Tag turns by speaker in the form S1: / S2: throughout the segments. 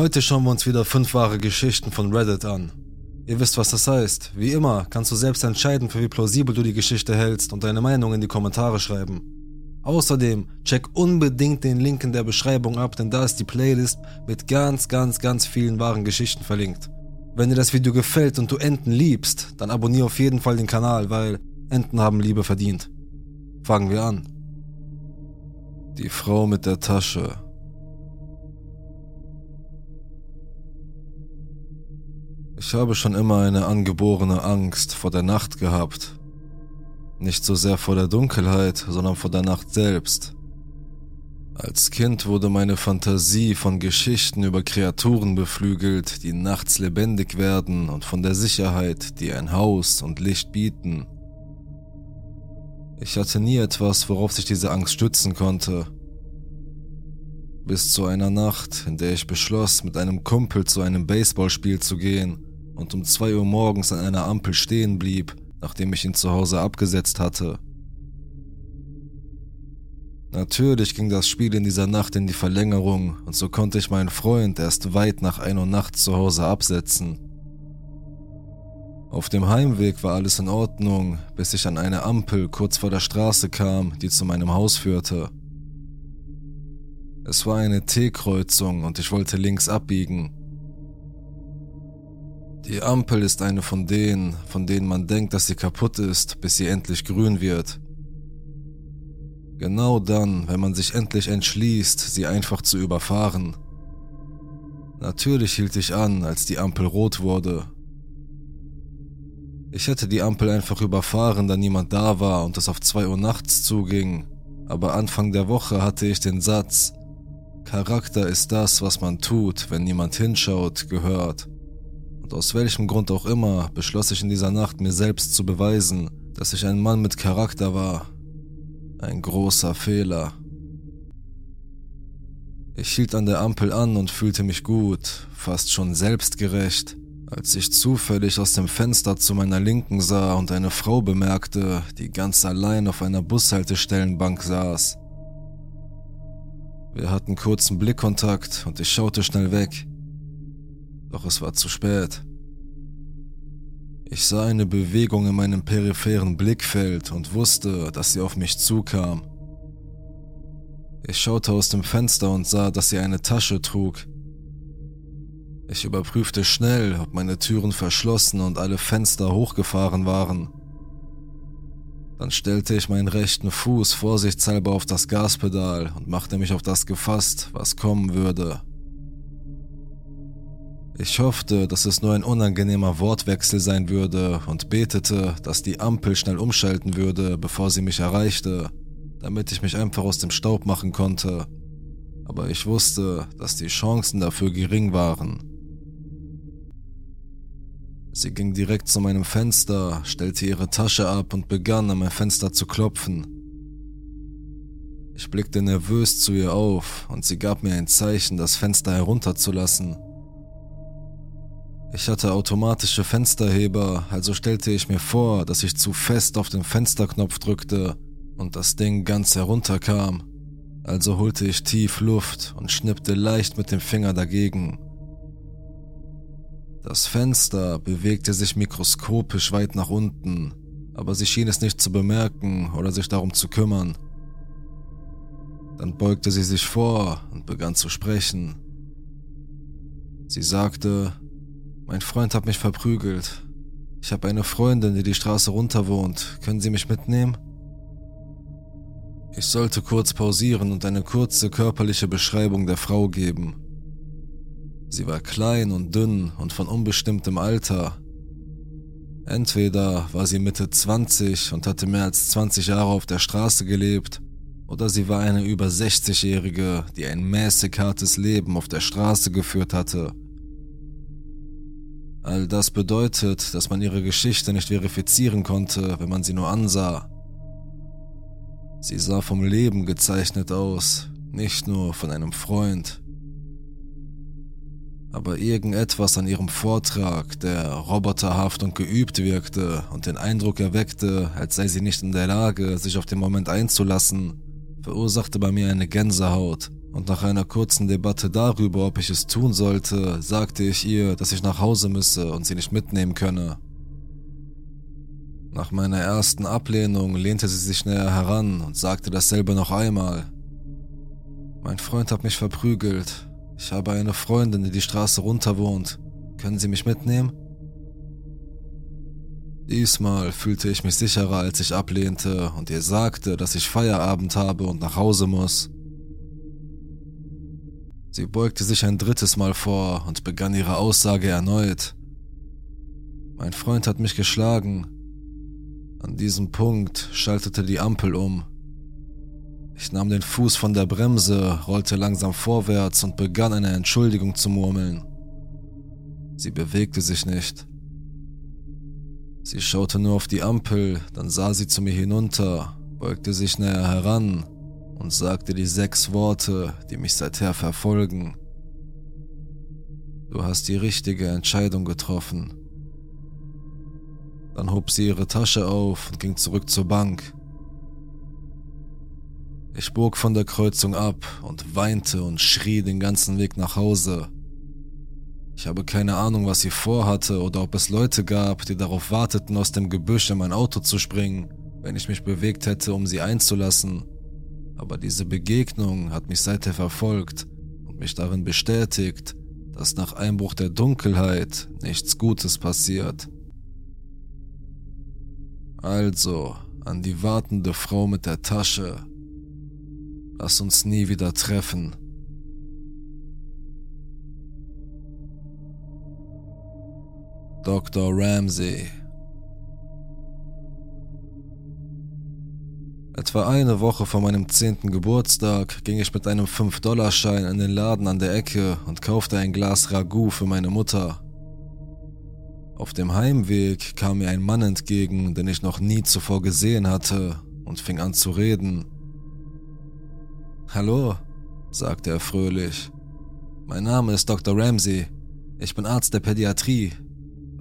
S1: Heute schauen wir uns wieder fünf wahre Geschichten von Reddit an. Ihr wisst, was das heißt. Wie immer kannst du selbst entscheiden, für wie plausibel du die Geschichte hältst und deine Meinung in die Kommentare schreiben. Außerdem check unbedingt den Link in der Beschreibung ab, denn da ist die Playlist mit ganz, ganz, ganz vielen wahren Geschichten verlinkt. Wenn dir das Video gefällt und du Enten liebst, dann abonniere auf jeden Fall den Kanal, weil Enten haben Liebe verdient. Fangen wir an. Die Frau mit der Tasche. Ich habe schon immer eine angeborene Angst vor der Nacht gehabt. Nicht so sehr vor der Dunkelheit, sondern vor der Nacht selbst. Als Kind wurde meine Fantasie von Geschichten über Kreaturen beflügelt, die nachts lebendig werden und von der Sicherheit, die ein Haus und Licht bieten. Ich hatte nie etwas, worauf sich diese Angst stützen konnte. Bis zu einer Nacht, in der ich beschloss, mit einem Kumpel zu einem Baseballspiel zu gehen und um zwei Uhr morgens an einer Ampel stehen blieb, nachdem ich ihn zu Hause abgesetzt hatte. Natürlich ging das Spiel in dieser Nacht in die Verlängerung und so konnte ich meinen Freund erst weit nach 1 Uhr nachts zu Hause absetzen. Auf dem Heimweg war alles in Ordnung, bis ich an eine Ampel kurz vor der Straße kam, die zu meinem Haus führte. Es war eine T-Kreuzung und ich wollte links abbiegen. Die Ampel ist eine von denen, von denen man denkt, dass sie kaputt ist, bis sie endlich grün wird. Genau dann, wenn man sich endlich entschließt, sie einfach zu überfahren. Natürlich hielt ich an, als die Ampel rot wurde. Ich hätte die Ampel einfach überfahren, da niemand da war und es auf zwei Uhr nachts zuging, aber Anfang der Woche hatte ich den Satz, Charakter ist das, was man tut, wenn niemand hinschaut, gehört. Und aus welchem Grund auch immer beschloss ich in dieser Nacht mir selbst zu beweisen, dass ich ein Mann mit Charakter war. Ein großer Fehler. Ich hielt an der Ampel an und fühlte mich gut, fast schon selbstgerecht, als ich zufällig aus dem Fenster zu meiner Linken sah und eine Frau bemerkte, die ganz allein auf einer Bushaltestellenbank saß. Wir hatten kurzen Blickkontakt und ich schaute schnell weg. Doch es war zu spät. Ich sah eine Bewegung in meinem peripheren Blickfeld und wusste, dass sie auf mich zukam. Ich schaute aus dem Fenster und sah, dass sie eine Tasche trug. Ich überprüfte schnell, ob meine Türen verschlossen und alle Fenster hochgefahren waren. Dann stellte ich meinen rechten Fuß vorsichtshalber auf das Gaspedal und machte mich auf das gefasst, was kommen würde. Ich hoffte, dass es nur ein unangenehmer Wortwechsel sein würde und betete, dass die Ampel schnell umschalten würde, bevor sie mich erreichte, damit ich mich einfach aus dem Staub machen konnte. Aber ich wusste, dass die Chancen dafür gering waren. Sie ging direkt zu meinem Fenster, stellte ihre Tasche ab und begann an mein Fenster zu klopfen. Ich blickte nervös zu ihr auf und sie gab mir ein Zeichen, das Fenster herunterzulassen. Ich hatte automatische Fensterheber, also stellte ich mir vor, dass ich zu fest auf den Fensterknopf drückte und das Ding ganz herunterkam. Also holte ich tief Luft und schnippte leicht mit dem Finger dagegen. Das Fenster bewegte sich mikroskopisch weit nach unten, aber sie schien es nicht zu bemerken oder sich darum zu kümmern. Dann beugte sie sich vor und begann zu sprechen. Sie sagte, mein Freund hat mich verprügelt. Ich habe eine Freundin, die die Straße runter wohnt. Können Sie mich mitnehmen? Ich sollte kurz pausieren und eine kurze körperliche Beschreibung der Frau geben. Sie war klein und dünn und von unbestimmtem Alter. Entweder war sie Mitte 20 und hatte mehr als 20 Jahre auf der Straße gelebt, oder sie war eine über 60-Jährige, die ein mäßig hartes Leben auf der Straße geführt hatte All das bedeutet, dass man ihre Geschichte nicht verifizieren konnte, wenn man sie nur ansah. Sie sah vom Leben gezeichnet aus, nicht nur von einem Freund. Aber irgendetwas an ihrem Vortrag, der roboterhaft und geübt wirkte und den Eindruck erweckte, als sei sie nicht in der Lage, sich auf den Moment einzulassen, verursachte bei mir eine Gänsehaut Und nach einer kurzen Debatte darüber, ob ich es tun sollte, sagte ich ihr, dass ich nach Hause müsse und sie nicht mitnehmen könne. Nach meiner ersten Ablehnung lehnte sie sich näher heran und sagte dasselbe noch einmal. Mein Freund hat mich verprügelt. Ich habe eine Freundin, die die Straße runter wohnt. Können Sie mich mitnehmen? Diesmal fühlte ich mich sicherer, als ich ablehnte und ihr sagte, dass ich Feierabend habe und nach Hause muss. Sie beugte sich ein drittes Mal vor und begann ihre Aussage erneut. Mein Freund hat mich geschlagen. An diesem Punkt schaltete die Ampel um. Ich nahm den Fuß von der Bremse, rollte langsam vorwärts und begann eine Entschuldigung zu murmeln. Sie bewegte sich nicht. Sie schaute nur auf die Ampel, dann sah sie zu mir hinunter, beugte sich näher heran und sagte die sechs Worte, die mich seither verfolgen. Du hast die richtige Entscheidung getroffen. Dann hob sie ihre Tasche auf und ging zurück zur Bank. Ich bog von der Kreuzung ab und weinte und schrie den ganzen Weg nach Hause. Ich habe keine Ahnung, was sie vorhatte oder ob es Leute gab, die darauf warteten, aus dem Gebüsch in mein Auto zu springen, wenn ich mich bewegt hätte, um sie einzulassen aber diese Begegnung hat mich seither verfolgt und mich darin bestätigt, dass nach Einbruch der Dunkelheit nichts Gutes passiert. Also, an die wartende Frau mit der Tasche. Lass uns nie wieder treffen. Dr. Ramsey Etwa eine Woche vor meinem zehnten Geburtstag ging ich mit einem 5-Dollar-Schein in den Laden an der Ecke und kaufte ein Glas Ragout für meine Mutter. Auf dem Heimweg kam mir ein Mann entgegen, den ich noch nie zuvor gesehen hatte, und fing an zu reden. Hallo, sagte er fröhlich. Mein Name ist Dr. Ramsey. Ich bin Arzt der Pädiatrie.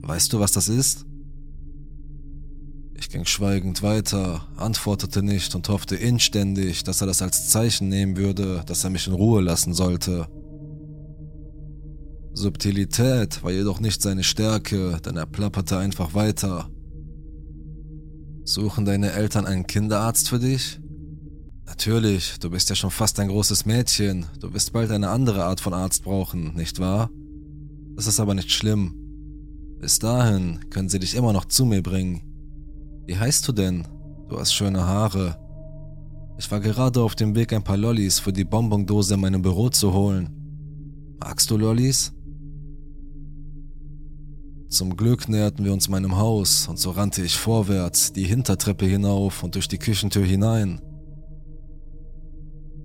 S1: Weißt du, was das ist? Ich ging schweigend weiter, antwortete nicht und hoffte inständig, dass er das als Zeichen nehmen würde, dass er mich in Ruhe lassen sollte. Subtilität war jedoch nicht seine Stärke, denn er plapperte einfach weiter. Suchen deine Eltern einen Kinderarzt für dich? Natürlich, du bist ja schon fast ein großes Mädchen, du wirst bald eine andere Art von Arzt brauchen, nicht wahr? Das ist aber nicht schlimm. Bis dahin können sie dich immer noch zu mir bringen. Wie heißt du denn? Du hast schöne Haare. Ich war gerade auf dem Weg, ein paar Lollis für die Bonbondose in meinem Büro zu holen. Magst du Lollis? Zum Glück näherten wir uns meinem Haus und so rannte ich vorwärts, die Hintertreppe hinauf und durch die Küchentür hinein.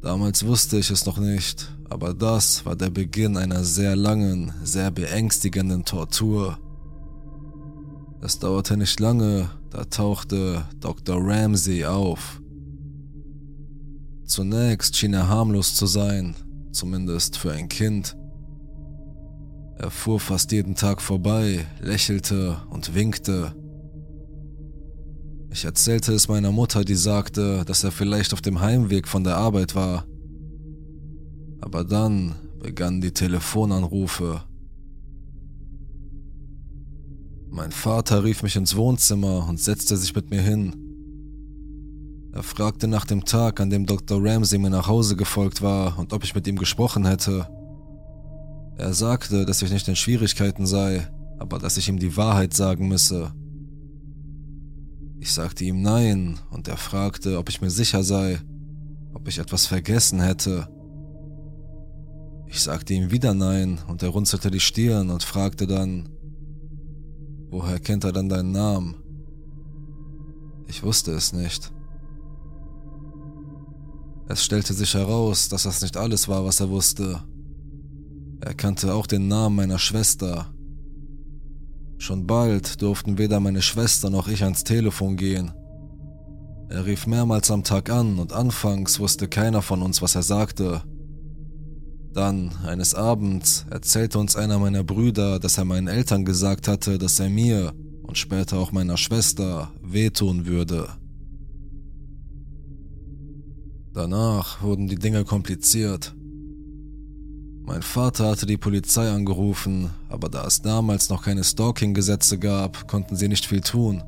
S1: Damals wusste ich es noch nicht, aber das war der Beginn einer sehr langen, sehr beängstigenden Tortur. Es dauerte nicht lange, da tauchte Dr. Ramsey auf. Zunächst schien er harmlos zu sein, zumindest für ein Kind. Er fuhr fast jeden Tag vorbei, lächelte und winkte. Ich erzählte es meiner Mutter, die sagte, dass er vielleicht auf dem Heimweg von der Arbeit war. Aber dann begannen die Telefonanrufe. Mein Vater rief mich ins Wohnzimmer und setzte sich mit mir hin. Er fragte nach dem Tag, an dem Dr. Ramsey mir nach Hause gefolgt war und ob ich mit ihm gesprochen hätte. Er sagte, dass ich nicht in Schwierigkeiten sei, aber dass ich ihm die Wahrheit sagen müsse. Ich sagte ihm nein und er fragte, ob ich mir sicher sei, ob ich etwas vergessen hätte. Ich sagte ihm wieder nein und er runzelte die Stirn und fragte dann, Woher kennt er dann deinen Namen? Ich wusste es nicht. Es stellte sich heraus, dass das nicht alles war, was er wusste. Er kannte auch den Namen meiner Schwester. Schon bald durften weder meine Schwester noch ich ans Telefon gehen. Er rief mehrmals am Tag an und anfangs wusste keiner von uns, was er sagte. Dann, eines Abends, erzählte uns einer meiner Brüder, dass er meinen Eltern gesagt hatte, dass er mir und später auch meiner Schwester wehtun würde. Danach wurden die Dinge kompliziert. Mein Vater hatte die Polizei angerufen, aber da es damals noch keine Stalking-Gesetze gab, konnten sie nicht viel tun.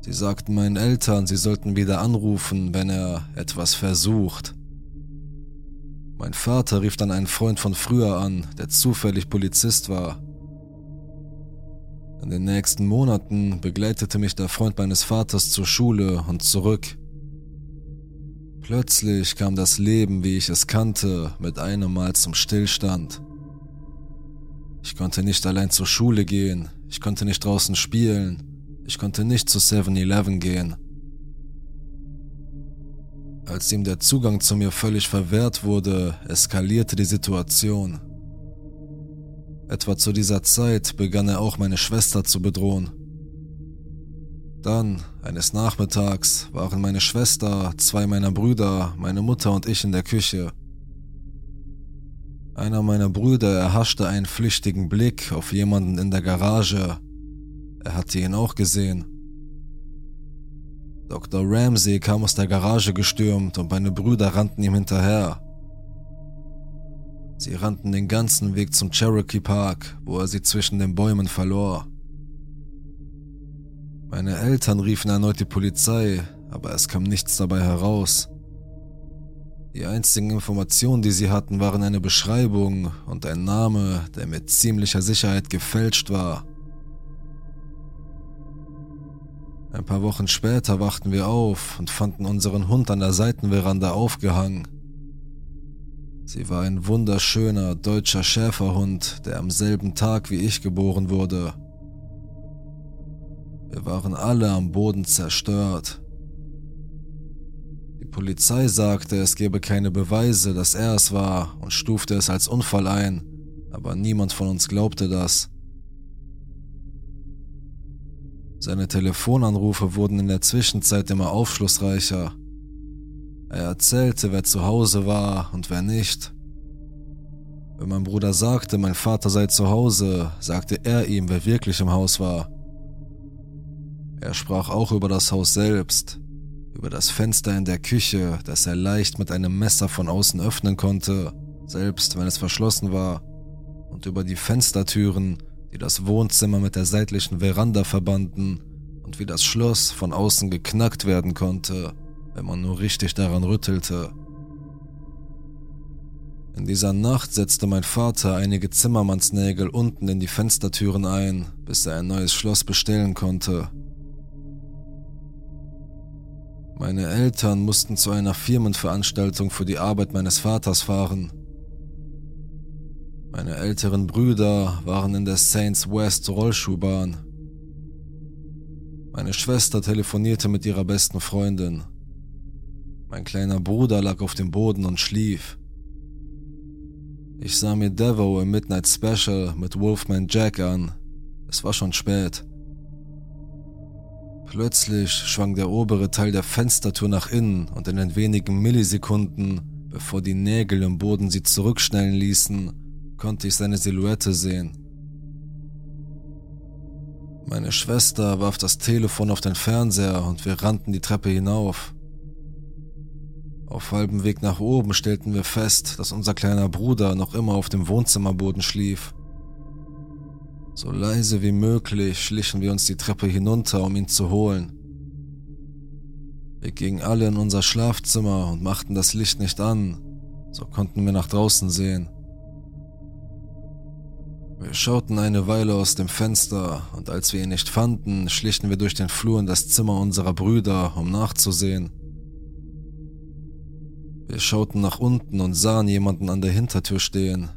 S1: Sie sagten meinen Eltern, sie sollten wieder anrufen, wenn er etwas versucht. Mein Vater rief dann einen Freund von früher an, der zufällig Polizist war. In den nächsten Monaten begleitete mich der Freund meines Vaters zur Schule und zurück. Plötzlich kam das Leben, wie ich es kannte, mit einem Mal zum Stillstand. Ich konnte nicht allein zur Schule gehen, ich konnte nicht draußen spielen, ich konnte nicht zu 7-Eleven gehen. Als ihm der Zugang zu mir völlig verwehrt wurde, eskalierte die Situation. Etwa zu dieser Zeit begann er auch meine Schwester zu bedrohen. Dann, eines Nachmittags, waren meine Schwester, zwei meiner Brüder, meine Mutter und ich in der Küche. Einer meiner Brüder erhaschte einen flüchtigen Blick auf jemanden in der Garage. Er hatte ihn auch gesehen. Dr. Ramsey kam aus der Garage gestürmt und meine Brüder rannten ihm hinterher. Sie rannten den ganzen Weg zum Cherokee Park, wo er sie zwischen den Bäumen verlor. Meine Eltern riefen erneut die Polizei, aber es kam nichts dabei heraus. Die einzigen Informationen, die sie hatten, waren eine Beschreibung und ein Name, der mit ziemlicher Sicherheit gefälscht war. Ein paar Wochen später wachten wir auf und fanden unseren Hund an der Seitenveranda aufgehangen. Sie war ein wunderschöner deutscher Schäferhund, der am selben Tag wie ich geboren wurde. Wir waren alle am Boden zerstört. Die Polizei sagte, es gebe keine Beweise, dass er es war und stufte es als Unfall ein, aber niemand von uns glaubte das. Seine Telefonanrufe wurden in der Zwischenzeit immer aufschlussreicher. Er erzählte, wer zu Hause war und wer nicht. Wenn mein Bruder sagte, mein Vater sei zu Hause, sagte er ihm, wer wirklich im Haus war. Er sprach auch über das Haus selbst, über das Fenster in der Küche, das er leicht mit einem Messer von außen öffnen konnte, selbst wenn es verschlossen war, und über die Fenstertüren, die das Wohnzimmer mit der seitlichen Veranda verbanden und wie das Schloss von außen geknackt werden konnte, wenn man nur richtig daran rüttelte. In dieser Nacht setzte mein Vater einige Zimmermannsnägel unten in die Fenstertüren ein, bis er ein neues Schloss bestellen konnte. Meine Eltern mussten zu einer Firmenveranstaltung für die Arbeit meines Vaters fahren. Meine älteren Brüder waren in der Saints West Rollschuhbahn. Meine Schwester telefonierte mit ihrer besten Freundin. Mein kleiner Bruder lag auf dem Boden und schlief. Ich sah mir Devo im Midnight Special mit Wolfman Jack an. Es war schon spät. Plötzlich schwang der obere Teil der Fenstertür nach innen und in den wenigen Millisekunden, bevor die Nägel im Boden sie zurückschnellen ließen, konnte ich seine Silhouette sehen. Meine Schwester warf das Telefon auf den Fernseher und wir rannten die Treppe hinauf. Auf halbem Weg nach oben stellten wir fest, dass unser kleiner Bruder noch immer auf dem Wohnzimmerboden schlief. So leise wie möglich schlichen wir uns die Treppe hinunter, um ihn zu holen. Wir gingen alle in unser Schlafzimmer und machten das Licht nicht an, so konnten wir nach draußen sehen. Wir schauten eine Weile aus dem Fenster und als wir ihn nicht fanden, schlichen wir durch den Flur in das Zimmer unserer Brüder, um nachzusehen. Wir schauten nach unten und sahen jemanden an der Hintertür stehen.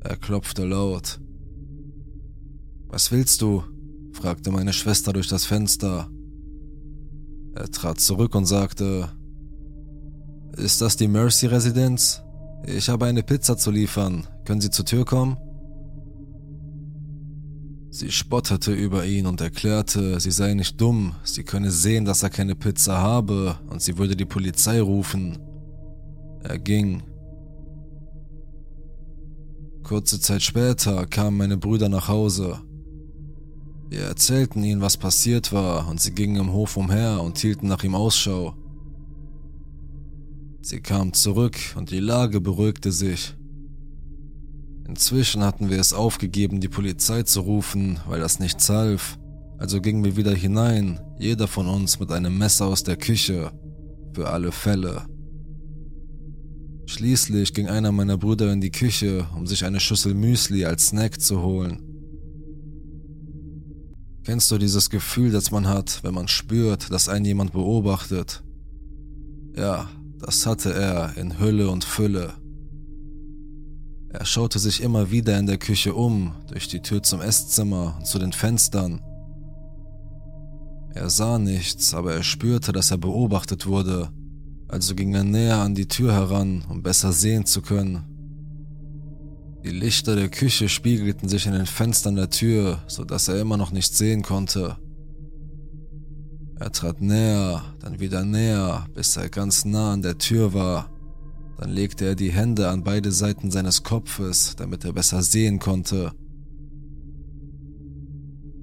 S1: Er klopfte laut. Was willst du? fragte meine Schwester durch das Fenster. Er trat zurück und sagte, Ist das die Mercy-Residenz? Ich habe eine Pizza zu liefern. Können Sie zur Tür kommen? Sie spottete über ihn und erklärte, sie sei nicht dumm, sie könne sehen, dass er keine Pizza habe und sie würde die Polizei rufen. Er ging. Kurze Zeit später kamen meine Brüder nach Hause. Wir erzählten ihnen, was passiert war, und sie gingen im Hof umher und hielten nach ihm Ausschau. Sie kamen zurück und die Lage beruhigte sich. Inzwischen hatten wir es aufgegeben, die Polizei zu rufen, weil das nichts half. Also gingen wir wieder hinein, jeder von uns mit einem Messer aus der Küche, für alle Fälle. Schließlich ging einer meiner Brüder in die Küche, um sich eine Schüssel Müsli als Snack zu holen. Kennst du dieses Gefühl, das man hat, wenn man spürt, dass einen jemand beobachtet? Ja, das hatte er in Hülle und Fülle. Er schaute sich immer wieder in der Küche um, durch die Tür zum Esszimmer und zu den Fenstern. Er sah nichts, aber er spürte, dass er beobachtet wurde, also ging er näher an die Tür heran, um besser sehen zu können. Die Lichter der Küche spiegelten sich in den Fenstern der Tür, so dass er immer noch nicht sehen konnte. Er trat näher, dann wieder näher, bis er ganz nah an der Tür war. Dann legte er die Hände an beide Seiten seines Kopfes, damit er besser sehen konnte.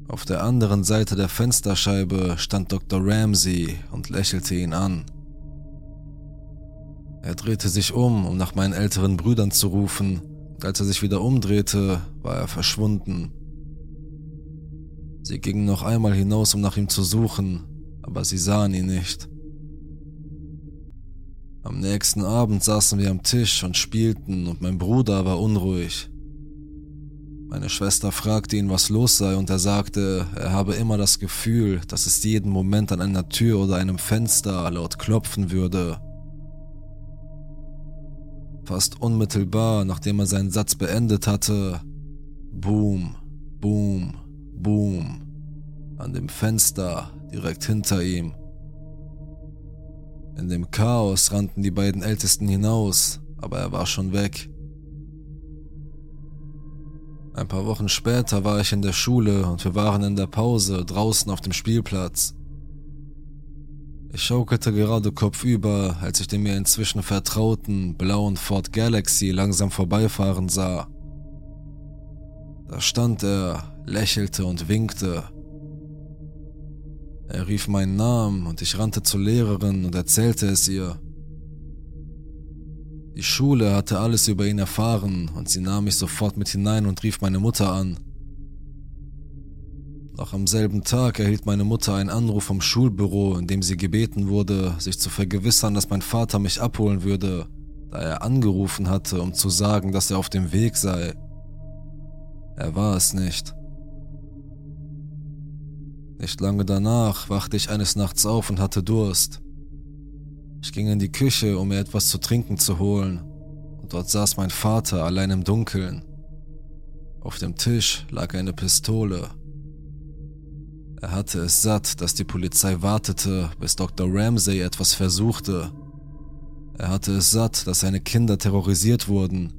S1: Auf der anderen Seite der Fensterscheibe stand Dr. Ramsey und lächelte ihn an. Er drehte sich um, um nach meinen älteren Brüdern zu rufen, als er sich wieder umdrehte, war er verschwunden. Sie gingen noch einmal hinaus, um nach ihm zu suchen, aber sie sahen ihn nicht. Am nächsten Abend saßen wir am Tisch und spielten und mein Bruder war unruhig. Meine Schwester fragte ihn, was los sei, und er sagte, er habe immer das Gefühl, dass es jeden Moment an einer Tür oder einem Fenster laut klopfen würde. Fast unmittelbar, nachdem er seinen Satz beendet hatte, Boom, Boom, Boom, an dem Fenster direkt hinter ihm. In dem Chaos rannten die beiden Ältesten hinaus, aber er war schon weg. Ein paar Wochen später war ich in der Schule und wir waren in der Pause draußen auf dem Spielplatz. Ich schaukelte gerade kopfüber, als ich den mir inzwischen vertrauten blauen Ford Galaxy langsam vorbeifahren sah. Da stand er, lächelte und winkte. Er rief meinen Namen und ich rannte zur Lehrerin und erzählte es ihr. Die Schule hatte alles über ihn erfahren und sie nahm mich sofort mit hinein und rief meine Mutter an. Noch am selben Tag erhielt meine Mutter einen Anruf vom Schulbüro, in dem sie gebeten wurde, sich zu vergewissern, dass mein Vater mich abholen würde, da er angerufen hatte, um zu sagen, dass er auf dem Weg sei. Er war es nicht. Nicht lange danach wachte ich eines Nachts auf und hatte Durst. Ich ging in die Küche, um mir etwas zu trinken zu holen, und dort saß mein Vater allein im Dunkeln. Auf dem Tisch lag eine Pistole. Er hatte es satt, dass die Polizei wartete, bis Dr. Ramsey etwas versuchte. Er hatte es satt, dass seine Kinder terrorisiert wurden.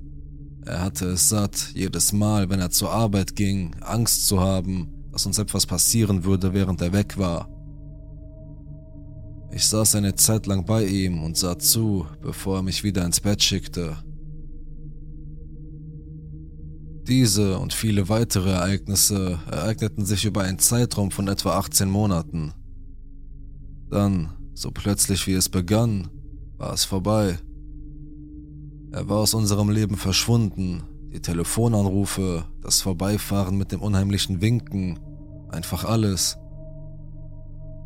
S1: Er hatte es satt, jedes Mal, wenn er zur Arbeit ging, Angst zu haben, dass uns etwas passieren würde, während er weg war. Ich saß eine Zeit lang bei ihm und sah zu, bevor er mich wieder ins Bett schickte. Diese und viele weitere Ereignisse ereigneten sich über einen Zeitraum von etwa 18 Monaten. Dann, so plötzlich wie es begann, war es vorbei. Er war aus unserem Leben verschwunden, die Telefonanrufe, das Vorbeifahren mit dem unheimlichen Winken, einfach alles.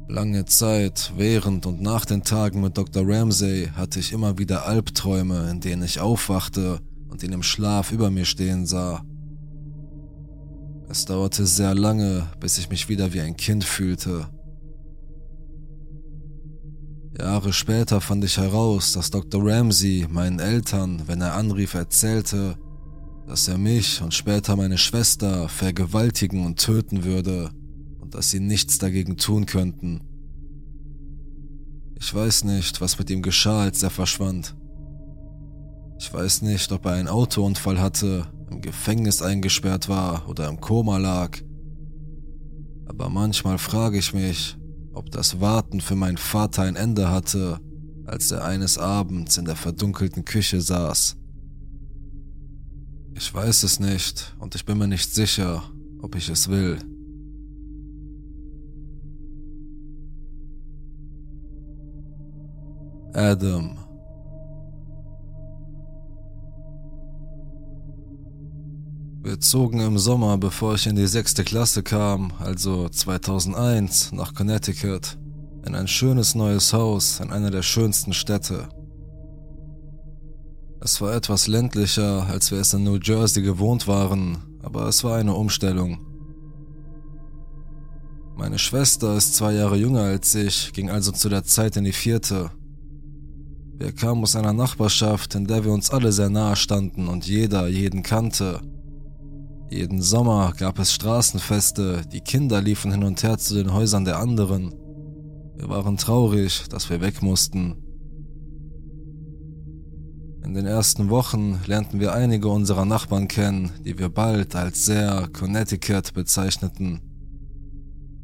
S1: Lange Zeit, während und nach den Tagen mit Dr. Ramsey hatte ich immer wieder Albträume, in denen ich aufwachte und ihn im Schlaf über mir stehen sah. Es dauerte sehr lange, bis ich mich wieder wie ein Kind fühlte. Jahre später fand ich heraus, dass Dr. Ramsey meinen Eltern, wenn er anrief, erzählte, dass er mich und später meine Schwester vergewaltigen und töten würde und dass sie nichts dagegen tun könnten. Ich weiß nicht, was mit ihm geschah, als er verschwand. Ich weiß nicht, ob er einen Autounfall hatte, im Gefängnis eingesperrt war oder im Koma lag. Aber manchmal frage ich mich, ob das Warten für meinen Vater ein Ende hatte, als er eines Abends in der verdunkelten Küche saß. Ich weiß es nicht und ich bin mir nicht sicher, ob ich es will. Adam Wir zogen im Sommer, bevor ich in die sechste Klasse kam, also 2001, nach Connecticut, in ein schönes neues Haus in einer der schönsten Städte. Es war etwas ländlicher, als wir es in New Jersey gewohnt waren, aber es war eine Umstellung. Meine Schwester ist zwei Jahre jünger als ich, ging also zu der Zeit in die vierte. Wir kamen aus einer Nachbarschaft, in der wir uns alle sehr nahe standen und jeder jeden kannte. Jeden Sommer gab es Straßenfeste, die Kinder liefen hin und her zu den Häusern der anderen. Wir waren traurig, dass wir weg mussten. In den ersten Wochen lernten wir einige unserer Nachbarn kennen, die wir bald als sehr Connecticut bezeichneten.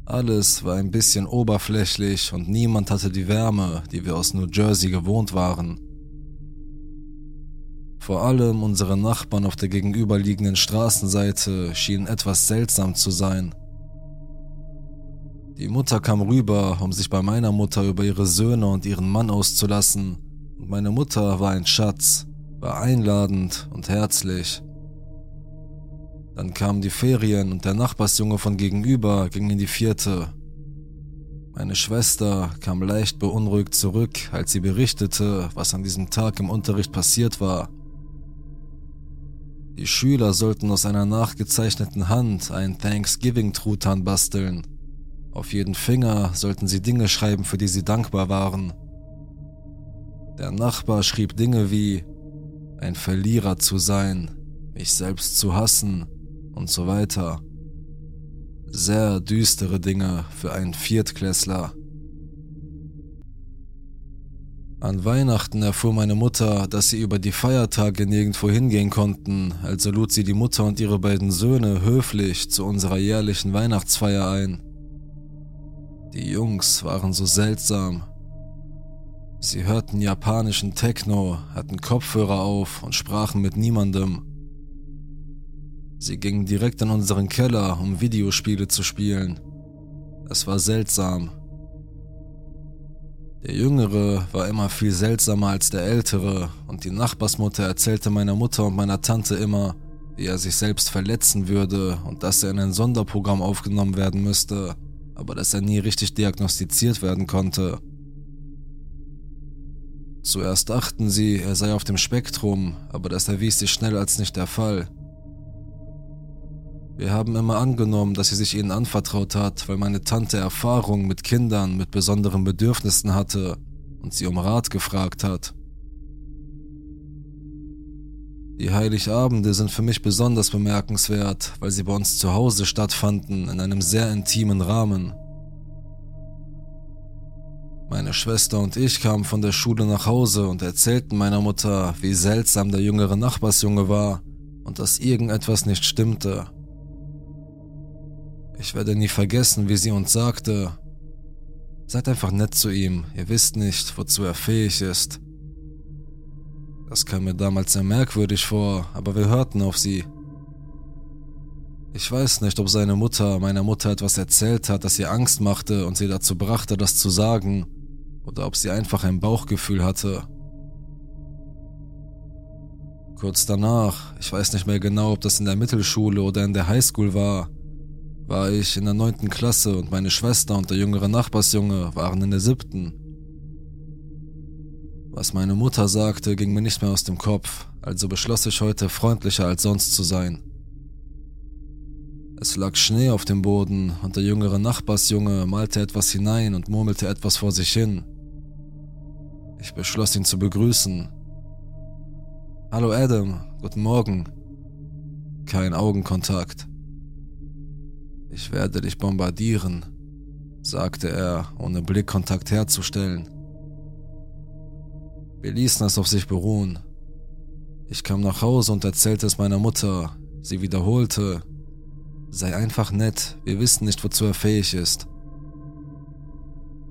S1: Alles war ein bisschen oberflächlich und niemand hatte die Wärme, die wir aus New Jersey gewohnt waren. Vor allem unsere Nachbarn auf der gegenüberliegenden Straßenseite schienen etwas seltsam zu sein. Die Mutter kam rüber, um sich bei meiner Mutter über ihre Söhne und ihren Mann auszulassen, und meine Mutter war ein Schatz, war einladend und herzlich. Dann kamen die Ferien und der Nachbarsjunge von gegenüber ging in die vierte. Meine Schwester kam leicht beunruhigt zurück, als sie berichtete, was an diesem Tag im Unterricht passiert war. Die Schüler sollten aus einer nachgezeichneten Hand einen Thanksgiving-Truthahn basteln. Auf jeden Finger sollten sie Dinge schreiben, für die sie dankbar waren. Der Nachbar schrieb Dinge wie ein Verlierer zu sein, mich selbst zu hassen und so weiter. Sehr düstere Dinge für einen Viertklässler. An Weihnachten erfuhr meine Mutter, dass sie über die Feiertage nirgendwo hingehen konnten, also lud sie die Mutter und ihre beiden Söhne höflich zu unserer jährlichen Weihnachtsfeier ein. Die Jungs waren so seltsam, Sie hörten japanischen Techno, hatten Kopfhörer auf und sprachen mit niemandem. Sie gingen direkt in unseren Keller, um Videospiele zu spielen. Es war seltsam. Der Jüngere war immer viel seltsamer als der Ältere und die Nachbarsmutter erzählte meiner Mutter und meiner Tante immer, wie er sich selbst verletzen würde und dass er in ein Sonderprogramm aufgenommen werden müsste, aber dass er nie richtig diagnostiziert werden konnte. Zuerst dachten sie, er sei auf dem Spektrum, aber das erwies sich schnell als nicht der Fall. Wir haben immer angenommen, dass sie sich ihnen anvertraut hat, weil meine Tante Erfahrung mit Kindern mit besonderen Bedürfnissen hatte und sie um Rat gefragt hat. Die Heiligabende sind für mich besonders bemerkenswert, weil sie bei uns zu Hause stattfanden in einem sehr intimen Rahmen. Meine Schwester und ich kamen von der Schule nach Hause und erzählten meiner Mutter, wie seltsam der jüngere Nachbarsjunge war und dass irgendetwas nicht stimmte. Ich werde nie vergessen, wie sie uns sagte, Seid einfach nett zu ihm, ihr wisst nicht, wozu er fähig ist. Das kam mir damals sehr merkwürdig vor, aber wir hörten auf sie. Ich weiß nicht, ob seine Mutter meiner Mutter etwas erzählt hat, das ihr Angst machte und sie dazu brachte, das zu sagen, oder ob sie einfach ein Bauchgefühl hatte. Kurz danach, ich weiß nicht mehr genau, ob das in der Mittelschule oder in der Highschool war, war ich in der neunten Klasse und meine Schwester und der jüngere Nachbarsjunge waren in der siebten. Was meine Mutter sagte, ging mir nicht mehr aus dem Kopf, also beschloss ich heute freundlicher als sonst zu sein. Es lag Schnee auf dem Boden und der jüngere Nachbarsjunge malte etwas hinein und murmelte etwas vor sich hin. Ich beschloss ihn zu begrüßen. Hallo Adam, guten Morgen. Kein Augenkontakt. Ich werde dich bombardieren, sagte er, ohne Blickkontakt herzustellen. Wir ließen es auf sich beruhen. Ich kam nach Hause und erzählte es meiner Mutter. Sie wiederholte, sei einfach nett, wir wissen nicht, wozu er fähig ist.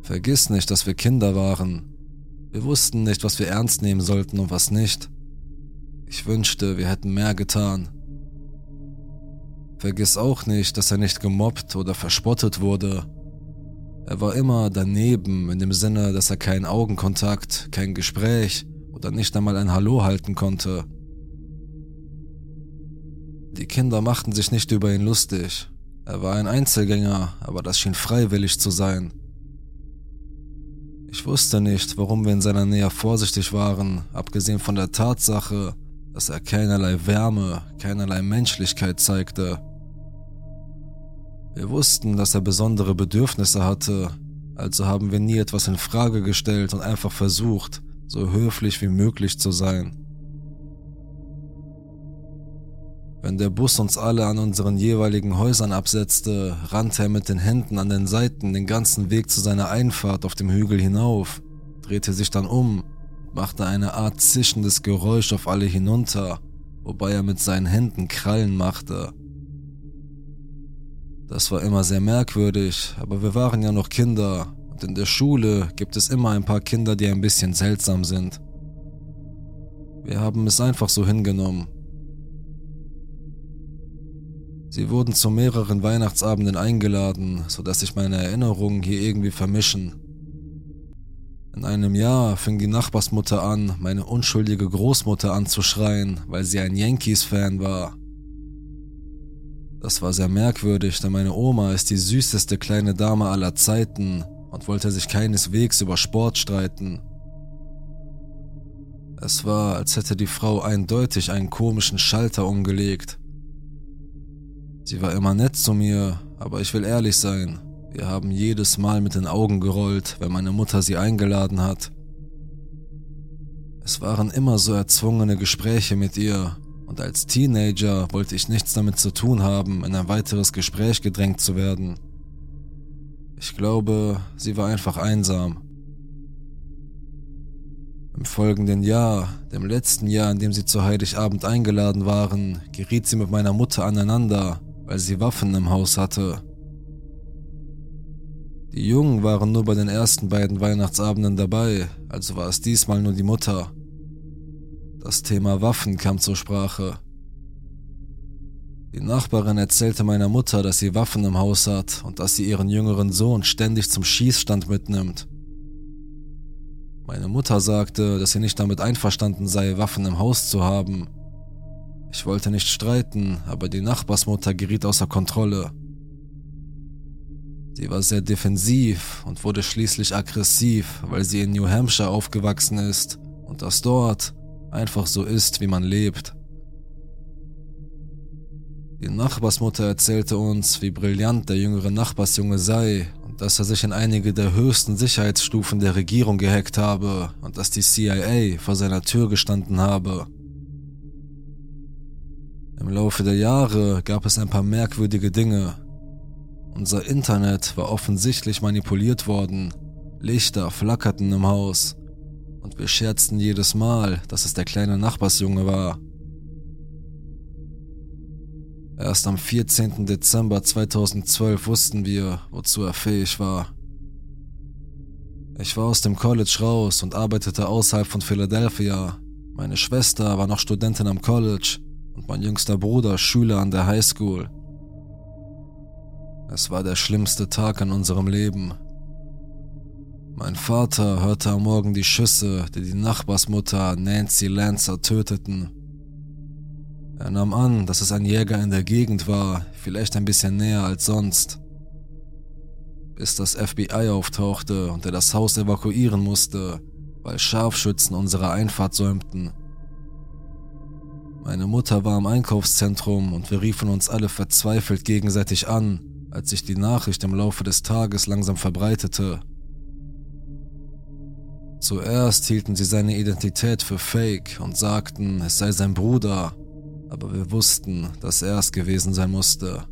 S1: Vergiss nicht, dass wir Kinder waren wir wussten nicht, was wir ernst nehmen sollten und was nicht. Ich wünschte, wir hätten mehr getan. Vergiss auch nicht, dass er nicht gemobbt oder verspottet wurde. Er war immer daneben in dem Sinne, dass er keinen Augenkontakt, kein Gespräch oder nicht einmal ein Hallo halten konnte. Die Kinder machten sich nicht über ihn lustig. Er war ein Einzelgänger, aber das schien freiwillig zu sein. Ich wusste nicht, warum wir in seiner Nähe vorsichtig waren, abgesehen von der Tatsache, dass er keinerlei Wärme, keinerlei Menschlichkeit zeigte. Wir wussten, dass er besondere Bedürfnisse hatte, also haben wir nie etwas in Frage gestellt und einfach versucht, so höflich wie möglich zu sein. Wenn der Bus uns alle an unseren jeweiligen Häusern absetzte, rannte er mit den Händen an den Seiten den ganzen Weg zu seiner Einfahrt auf dem Hügel hinauf, drehte sich dann um, machte eine Art zischendes Geräusch auf alle hinunter, wobei er mit seinen Händen Krallen machte. Das war immer sehr merkwürdig, aber wir waren ja noch Kinder und in der Schule gibt es immer ein paar Kinder, die ein bisschen seltsam sind. Wir haben es einfach so hingenommen Sie wurden zu mehreren Weihnachtsabenden eingeladen, sodass sich meine Erinnerungen hier irgendwie vermischen. In einem Jahr fing die Nachbarsmutter an, meine unschuldige Großmutter anzuschreien, weil sie ein Yankees-Fan war. Das war sehr merkwürdig, denn meine Oma ist die süßeste kleine Dame aller Zeiten und wollte sich keineswegs über Sport streiten. Es war, als hätte die Frau eindeutig einen komischen Schalter umgelegt Sie war immer nett zu mir, aber ich will ehrlich sein, wir haben jedes Mal mit den Augen gerollt, wenn meine Mutter sie eingeladen hat. Es waren immer so erzwungene Gespräche mit ihr, und als Teenager wollte ich nichts damit zu tun haben, in ein weiteres Gespräch gedrängt zu werden. Ich glaube, sie war einfach einsam. Im folgenden Jahr, dem letzten Jahr, in dem sie zu Heiligabend eingeladen waren, geriet sie mit meiner Mutter aneinander weil sie Waffen im Haus hatte. Die Jungen waren nur bei den ersten beiden Weihnachtsabenden dabei, also war es diesmal nur die Mutter. Das Thema Waffen kam zur Sprache. Die Nachbarin erzählte meiner Mutter, dass sie Waffen im Haus hat und dass sie ihren jüngeren Sohn ständig zum Schießstand mitnimmt. Meine Mutter sagte, dass sie nicht damit einverstanden sei, Waffen im Haus zu haben ich wollte nicht streiten, aber die Nachbarsmutter geriet außer Kontrolle. Sie war sehr defensiv und wurde schließlich aggressiv, weil sie in New Hampshire aufgewachsen ist und das dort einfach so ist, wie man lebt. Die Nachbarsmutter erzählte uns, wie brillant der jüngere Nachbarsjunge sei und dass er sich in einige der höchsten Sicherheitsstufen der Regierung gehackt habe und dass die CIA vor seiner Tür gestanden habe. Im Laufe der Jahre gab es ein paar merkwürdige Dinge. Unser Internet war offensichtlich manipuliert worden, Lichter flackerten im Haus und wir scherzten jedes Mal, dass es der kleine Nachbarsjunge war. Erst am 14. Dezember 2012 wussten wir, wozu er fähig war. Ich war aus dem College raus und arbeitete außerhalb von Philadelphia. Meine Schwester war noch Studentin am College und mein jüngster Bruder Schüler an der Highschool. Es war der schlimmste Tag in unserem Leben. Mein Vater hörte am Morgen die Schüsse, die die Nachbarsmutter Nancy Lancer töteten. Er nahm an, dass es ein Jäger in der Gegend war, vielleicht ein bisschen näher als sonst. Bis das FBI auftauchte und er das Haus evakuieren musste, weil Scharfschützen unsere Einfahrt säumten. Meine Mutter war im Einkaufszentrum und wir riefen uns alle verzweifelt gegenseitig an, als sich die Nachricht im Laufe des Tages langsam verbreitete. Zuerst hielten sie seine Identität für fake und sagten, es sei sein Bruder, aber wir wussten, dass er es gewesen sein musste.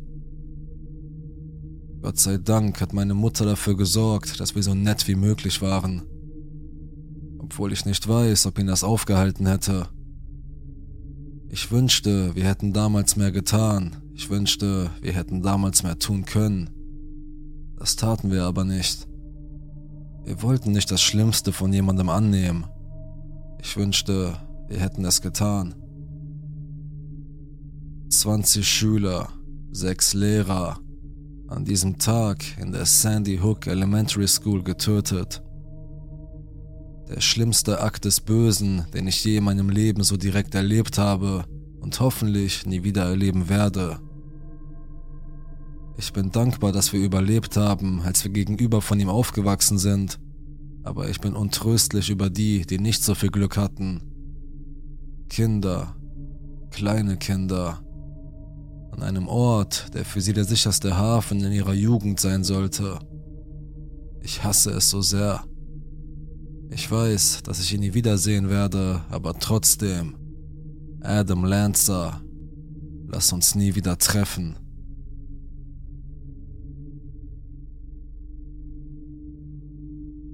S1: Gott sei Dank hat meine Mutter dafür gesorgt, dass wir so nett wie möglich waren. Obwohl ich nicht weiß, ob ihn das aufgehalten hätte. Ich wünschte, wir hätten damals mehr getan. Ich wünschte, wir hätten damals mehr tun können. Das taten wir aber nicht. Wir wollten nicht das Schlimmste von jemandem annehmen. Ich wünschte, wir hätten es getan. 20 Schüler, 6 Lehrer, an diesem Tag in der Sandy Hook Elementary School getötet. Der schlimmste Akt des Bösen, den ich je in meinem Leben so direkt erlebt habe, und hoffentlich nie wieder erleben werde. Ich bin dankbar, dass wir überlebt haben, als wir gegenüber von ihm aufgewachsen sind, aber ich bin untröstlich über die, die nicht so viel Glück hatten. Kinder, kleine Kinder, an einem Ort, der für sie der sicherste Hafen in ihrer Jugend sein sollte. Ich hasse es so sehr. Ich weiß, dass ich ihn nie wiedersehen werde, aber trotzdem. Adam Lancer, lass uns nie wieder treffen.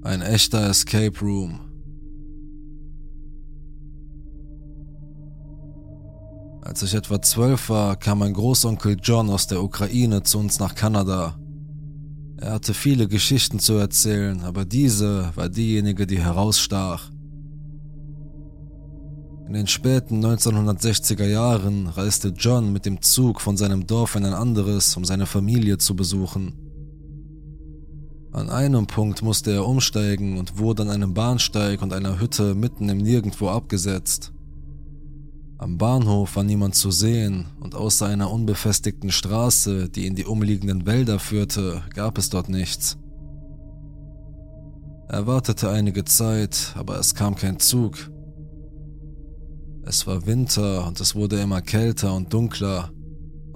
S1: Ein echter Escape Room. Als ich etwa zwölf war, kam mein Großonkel John aus der Ukraine zu uns nach Kanada. Er hatte viele Geschichten zu erzählen, aber diese war diejenige, die herausstach. In den späten 1960er Jahren reiste John mit dem Zug von seinem Dorf in ein anderes, um seine Familie zu besuchen. An einem Punkt musste er umsteigen und wurde an einem Bahnsteig und einer Hütte mitten im Nirgendwo abgesetzt. Am Bahnhof war niemand zu sehen und außer einer unbefestigten Straße, die in die umliegenden Wälder führte, gab es dort nichts. Er wartete einige Zeit, aber es kam kein Zug. Es war Winter und es wurde immer kälter und dunkler,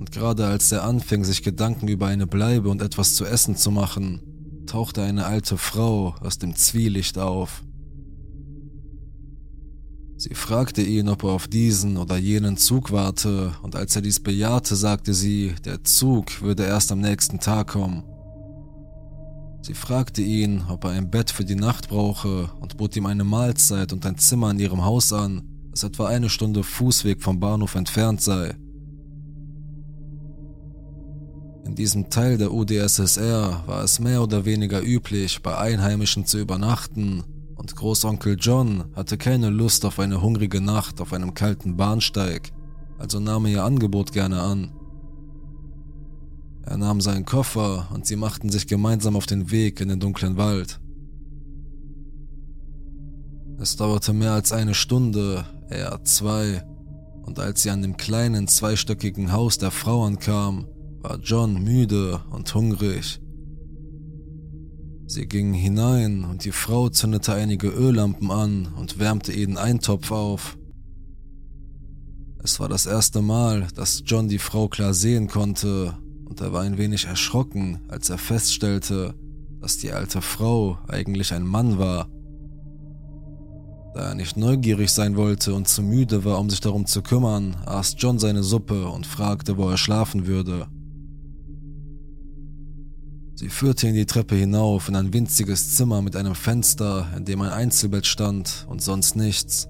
S1: und gerade als er anfing, sich Gedanken über eine Bleibe und etwas zu essen zu machen, tauchte eine alte Frau aus dem Zwielicht auf. Sie fragte ihn, ob er auf diesen oder jenen Zug warte, und als er dies bejahte, sagte sie, der Zug würde erst am nächsten Tag kommen. Sie fragte ihn, ob er ein Bett für die Nacht brauche und bot ihm eine Mahlzeit und ein Zimmer in ihrem Haus an, das etwa eine Stunde Fußweg vom Bahnhof entfernt sei. In diesem Teil der UdSSR war es mehr oder weniger üblich, bei Einheimischen zu übernachten und Großonkel John hatte keine Lust auf eine hungrige Nacht auf einem kalten Bahnsteig, also nahm er ihr Angebot gerne an. Er nahm seinen Koffer und sie machten sich gemeinsam auf den Weg in den dunklen Wald. Es dauerte mehr als eine Stunde, eher zwei, und als sie an dem kleinen zweistöckigen Haus der Frau ankam, war John müde und hungrig. Sie gingen hinein und die Frau zündete einige Öllampen an und wärmte jeden Eintopf auf. Es war das erste Mal, dass John die Frau klar sehen konnte, und er war ein wenig erschrocken, als er feststellte, dass die alte Frau eigentlich ein Mann war. Da er nicht neugierig sein wollte und zu müde war, um sich darum zu kümmern, aß John seine Suppe und fragte, wo er schlafen würde. Sie führte ihn die Treppe hinauf in ein winziges Zimmer mit einem Fenster, in dem ein Einzelbett stand und sonst nichts.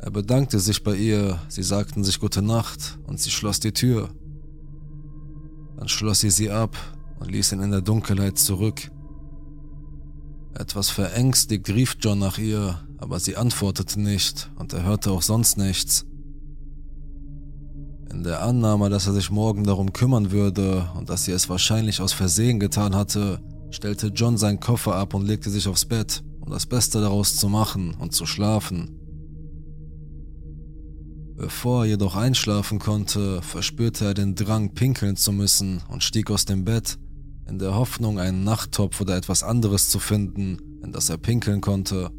S1: Er bedankte sich bei ihr, sie sagten sich gute Nacht und sie schloss die Tür. Dann schloss sie sie ab und ließ ihn in der Dunkelheit zurück. Etwas verängstigt rief John nach ihr, aber sie antwortete nicht und er hörte auch sonst nichts. In der Annahme, dass er sich morgen darum kümmern würde und dass sie es wahrscheinlich aus Versehen getan hatte, stellte John seinen Koffer ab und legte sich aufs Bett, um das Beste daraus zu machen und zu schlafen. Bevor er jedoch einschlafen konnte, verspürte er den Drang, pinkeln zu müssen und stieg aus dem Bett, in der Hoffnung, einen Nachttopf oder etwas anderes zu finden, in das er pinkeln konnte.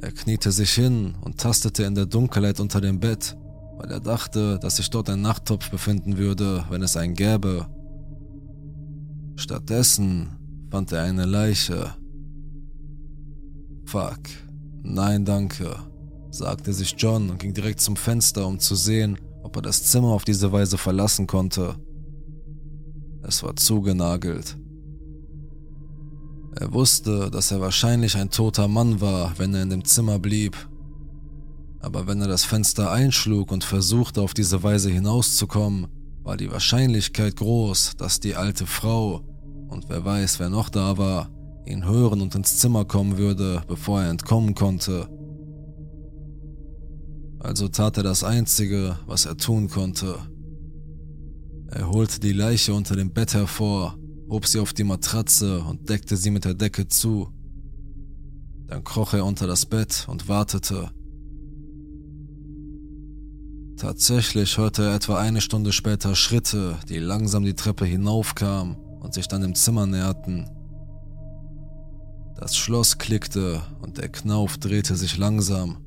S1: Er kniete sich hin und tastete in der Dunkelheit unter dem Bett, weil er dachte, dass sich dort ein Nachttopf befinden würde, wenn es einen gäbe. Stattdessen fand er eine Leiche. Fuck, nein danke, sagte sich John und ging direkt zum Fenster, um zu sehen, ob er das Zimmer auf diese Weise verlassen konnte. Es war zugenagelt. Er wusste, dass er wahrscheinlich ein toter Mann war, wenn er in dem Zimmer blieb, aber wenn er das Fenster einschlug und versuchte auf diese Weise hinauszukommen, war die Wahrscheinlichkeit groß, dass die alte Frau, und wer weiß, wer noch da war, ihn hören und ins Zimmer kommen würde, bevor er entkommen konnte. Also tat er das Einzige, was er tun konnte. Er holte die Leiche unter dem Bett hervor, hob sie auf die Matratze und deckte sie mit der Decke zu. Dann kroch er unter das Bett und wartete. Tatsächlich hörte er etwa eine Stunde später Schritte, die langsam die Treppe hinaufkamen und sich dann dem Zimmer näherten. Das Schloss klickte und der Knauf drehte sich langsam.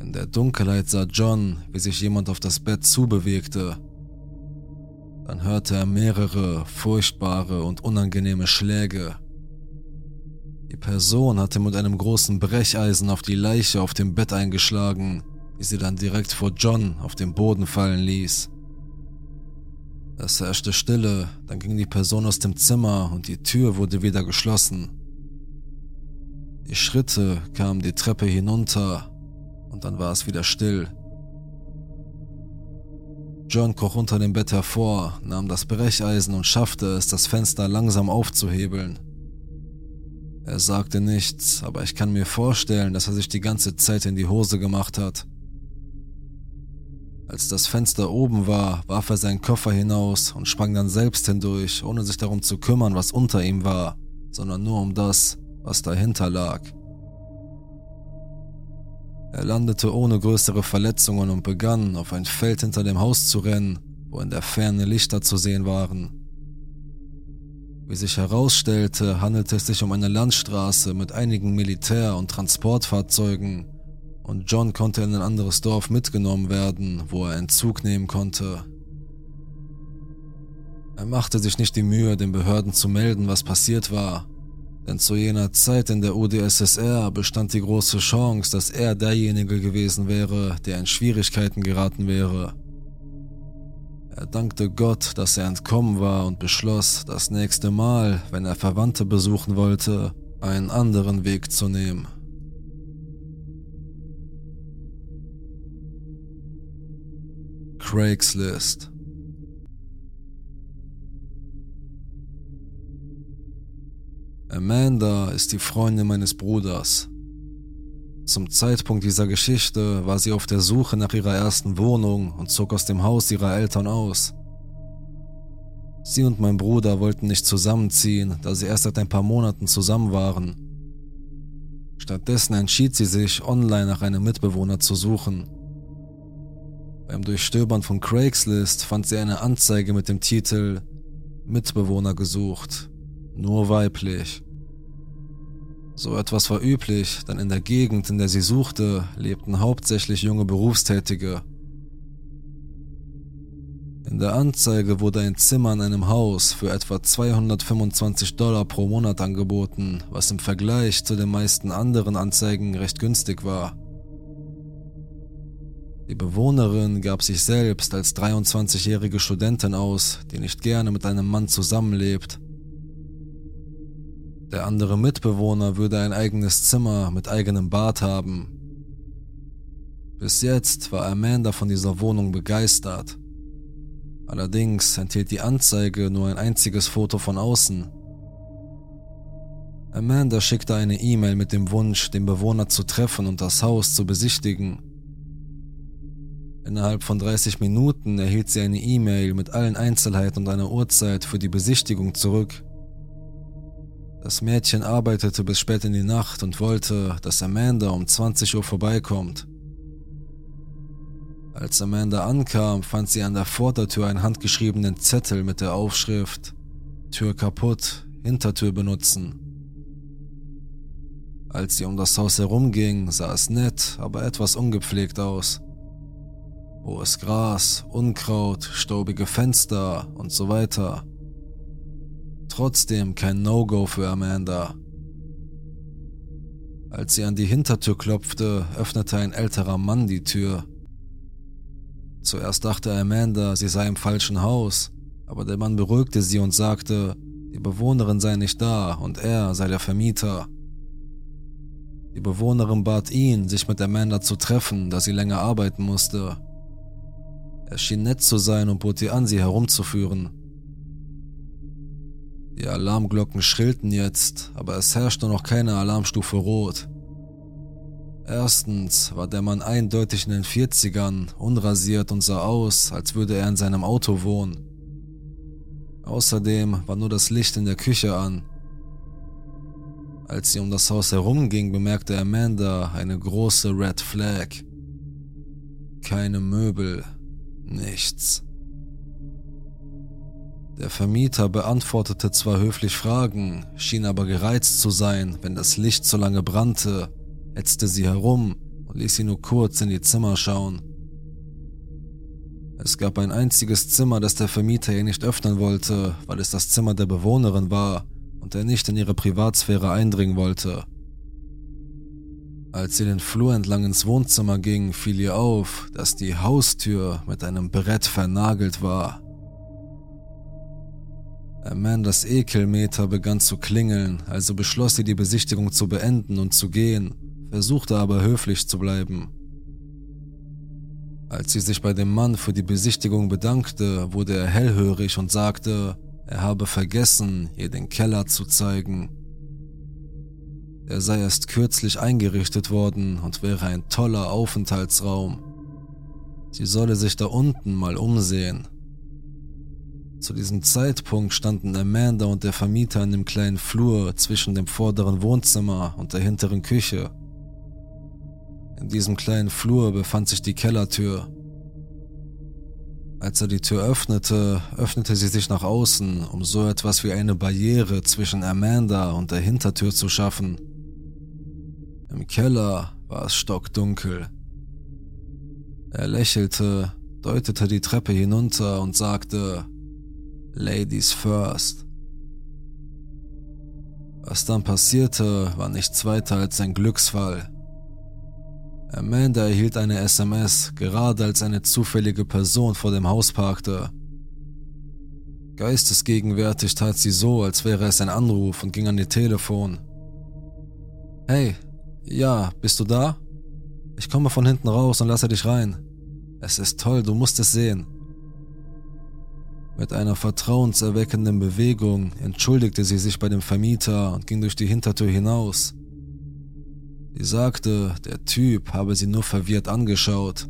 S1: In der Dunkelheit sah John, wie sich jemand auf das Bett zubewegte. Dann hörte er mehrere furchtbare und unangenehme Schläge. Die Person hatte mit einem großen Brecheisen auf die Leiche auf dem Bett eingeschlagen, die sie dann direkt vor John auf den Boden fallen ließ. Es herrschte Stille, dann ging die Person aus dem Zimmer und die Tür wurde wieder geschlossen. Die Schritte kamen die Treppe hinunter und dann war es wieder still. John kroch unter dem Bett hervor, nahm das Brecheisen und schaffte es, das Fenster langsam aufzuhebeln. Er sagte nichts, aber ich kann mir vorstellen, dass er sich die ganze Zeit in die Hose gemacht hat. Als das Fenster oben war, warf er seinen Koffer hinaus und sprang dann selbst hindurch, ohne sich darum zu kümmern, was unter ihm war, sondern nur um das, was dahinter lag. Er landete ohne größere Verletzungen und begann, auf ein Feld hinter dem Haus zu rennen, wo in der Ferne Lichter zu sehen waren. Wie sich herausstellte, handelte es sich um eine Landstraße mit einigen Militär- und Transportfahrzeugen und John konnte in ein anderes Dorf mitgenommen werden, wo er einen Zug nehmen konnte. Er machte sich nicht die Mühe, den Behörden zu melden, was passiert war, denn zu jener Zeit in der UdSSR bestand die große Chance, dass er derjenige gewesen wäre, der in Schwierigkeiten geraten wäre. Er dankte Gott, dass er entkommen war und beschloss, das nächste Mal, wenn er Verwandte besuchen wollte, einen anderen Weg zu nehmen. Craigslist Amanda ist die Freundin meines Bruders. Zum Zeitpunkt dieser Geschichte war sie auf der Suche nach ihrer ersten Wohnung und zog aus dem Haus ihrer Eltern aus. Sie und mein Bruder wollten nicht zusammenziehen, da sie erst seit ein paar Monaten zusammen waren. Stattdessen entschied sie sich, online nach einem Mitbewohner zu suchen. Beim Durchstöbern von Craigslist fand sie eine Anzeige mit dem Titel Mitbewohner gesucht, nur weiblich. So etwas war üblich, denn in der Gegend, in der sie suchte, lebten hauptsächlich junge Berufstätige. In der Anzeige wurde ein Zimmer in einem Haus für etwa 225 Dollar pro Monat angeboten, was im Vergleich zu den meisten anderen Anzeigen recht günstig war. Die Bewohnerin gab sich selbst als 23-jährige Studentin aus, die nicht gerne mit einem Mann zusammenlebt der andere Mitbewohner würde ein eigenes Zimmer mit eigenem Bad haben. Bis jetzt war Amanda von dieser Wohnung begeistert. Allerdings enthielt die Anzeige nur ein einziges Foto von außen. Amanda schickte eine E-Mail mit dem Wunsch, den Bewohner zu treffen und das Haus zu besichtigen. Innerhalb von 30 Minuten erhielt sie eine E-Mail mit allen Einzelheiten und einer Uhrzeit für die Besichtigung zurück. Das Mädchen arbeitete bis spät in die Nacht und wollte, dass Amanda um 20 Uhr vorbeikommt. Als Amanda ankam, fand sie an der Vordertür einen handgeschriebenen Zettel mit der Aufschrift Tür kaputt, Hintertür benutzen. Als sie um das Haus herumging, sah es nett, aber etwas ungepflegt aus. Hohes Gras, Unkraut, staubige Fenster und so weiter. Trotzdem kein No-Go für Amanda. Als sie an die Hintertür klopfte, öffnete ein älterer Mann die Tür. Zuerst dachte Amanda, sie sei im falschen Haus, aber der Mann beruhigte sie und sagte, die Bewohnerin sei nicht da und er sei der Vermieter. Die Bewohnerin bat ihn, sich mit Amanda zu treffen, da sie länger arbeiten musste. Er schien nett zu sein und bot ihr an, sie herumzuführen. Die Alarmglocken schrillten jetzt, aber es herrschte noch keine Alarmstufe Rot. Erstens war der Mann eindeutig in den 40ern, unrasiert und sah aus, als würde er in seinem Auto wohnen. Außerdem war nur das Licht in der Küche an. Als sie um das Haus herumging, bemerkte Amanda eine große Red Flag. Keine Möbel, nichts. Der Vermieter beantwortete zwar höflich Fragen, schien aber gereizt zu sein, wenn das Licht so lange brannte, hetzte sie herum und ließ sie nur kurz in die Zimmer schauen. Es gab ein einziges Zimmer, das der Vermieter ihr nicht öffnen wollte, weil es das Zimmer der Bewohnerin war und er nicht in ihre Privatsphäre eindringen wollte. Als sie den Flur entlang ins Wohnzimmer ging, fiel ihr auf, dass die Haustür mit einem Brett vernagelt war. Amandas Ekelmeter begann zu klingeln, also beschloss sie, die Besichtigung zu beenden und zu gehen, versuchte aber höflich zu bleiben. Als sie sich bei dem Mann für die Besichtigung bedankte, wurde er hellhörig und sagte, er habe vergessen, ihr den Keller zu zeigen. Er sei erst kürzlich eingerichtet worden und wäre ein toller Aufenthaltsraum. Sie solle sich da unten mal umsehen. Zu diesem Zeitpunkt standen Amanda und der Vermieter in dem kleinen Flur zwischen dem vorderen Wohnzimmer und der hinteren Küche. In diesem kleinen Flur befand sich die Kellertür. Als er die Tür öffnete, öffnete sie sich nach außen, um so etwas wie eine Barriere zwischen Amanda und der Hintertür zu schaffen. Im Keller war es stockdunkel. Er lächelte, deutete die Treppe hinunter und sagte, Ladies first. Was dann passierte, war nichts weiter als ein Glücksfall. Amanda erhielt eine SMS, gerade als eine zufällige Person vor dem Haus parkte. Geistesgegenwärtig tat sie so, als wäre es ein Anruf und ging an ihr Telefon. Hey, ja, bist du da? Ich komme von hinten raus und lasse dich rein. Es ist toll, du musst es sehen. Mit einer vertrauenserweckenden Bewegung entschuldigte sie sich bei dem Vermieter und ging durch die Hintertür hinaus. Sie sagte, der Typ habe sie nur verwirrt angeschaut.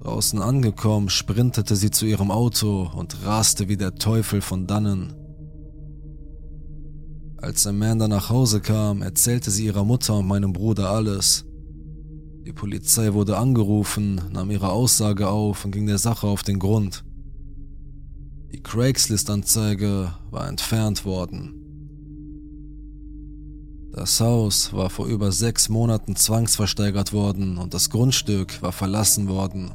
S1: Draußen angekommen, sprintete sie zu ihrem Auto und raste wie der Teufel von dannen. Als Amanda nach Hause kam, erzählte sie ihrer Mutter und meinem Bruder alles. Die Polizei wurde angerufen, nahm ihre Aussage auf und ging der Sache auf den Grund. Die Craigslist-Anzeige war entfernt worden. Das Haus war vor über sechs Monaten zwangsversteigert worden und das Grundstück war verlassen worden.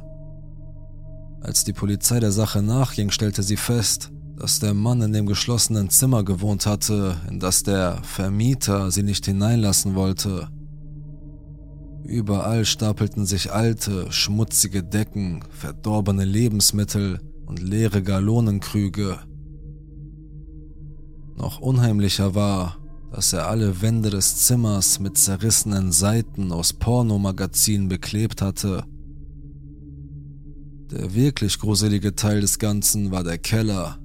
S1: Als die Polizei der Sache nachging, stellte sie fest, dass der Mann in dem geschlossenen Zimmer gewohnt hatte, in das der Vermieter sie nicht hineinlassen wollte. Überall stapelten sich alte, schmutzige Decken, verdorbene Lebensmittel und leere Galonenkrüge. Noch unheimlicher war, dass er alle Wände des Zimmers mit zerrissenen Seiten aus Pornomagazinen beklebt hatte. Der wirklich gruselige Teil des Ganzen war der Keller.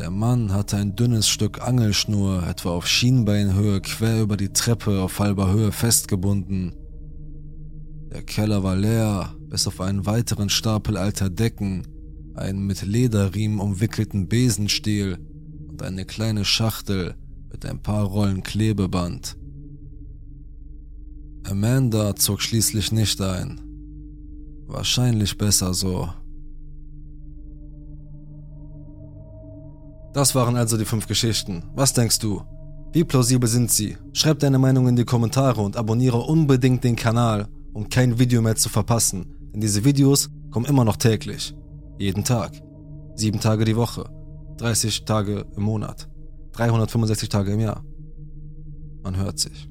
S1: Der Mann hatte ein dünnes Stück Angelschnur etwa auf Schienbeinhöhe quer über die Treppe auf halber Höhe festgebunden. Der Keller war leer, bis auf einen weiteren Stapel alter Decken, einen mit Lederriemen umwickelten Besenstiel und eine kleine Schachtel mit ein paar Rollen Klebeband. Amanda zog schließlich nicht ein. Wahrscheinlich besser so. Das waren also die fünf Geschichten. Was denkst du? Wie plausibel sind sie? Schreib deine Meinung in die Kommentare und abonniere unbedingt den Kanal, um kein Video mehr zu verpassen, denn diese Videos kommen immer noch täglich. Jeden Tag. Sieben Tage die Woche. 30 Tage im Monat. 365 Tage im Jahr. Man hört sich.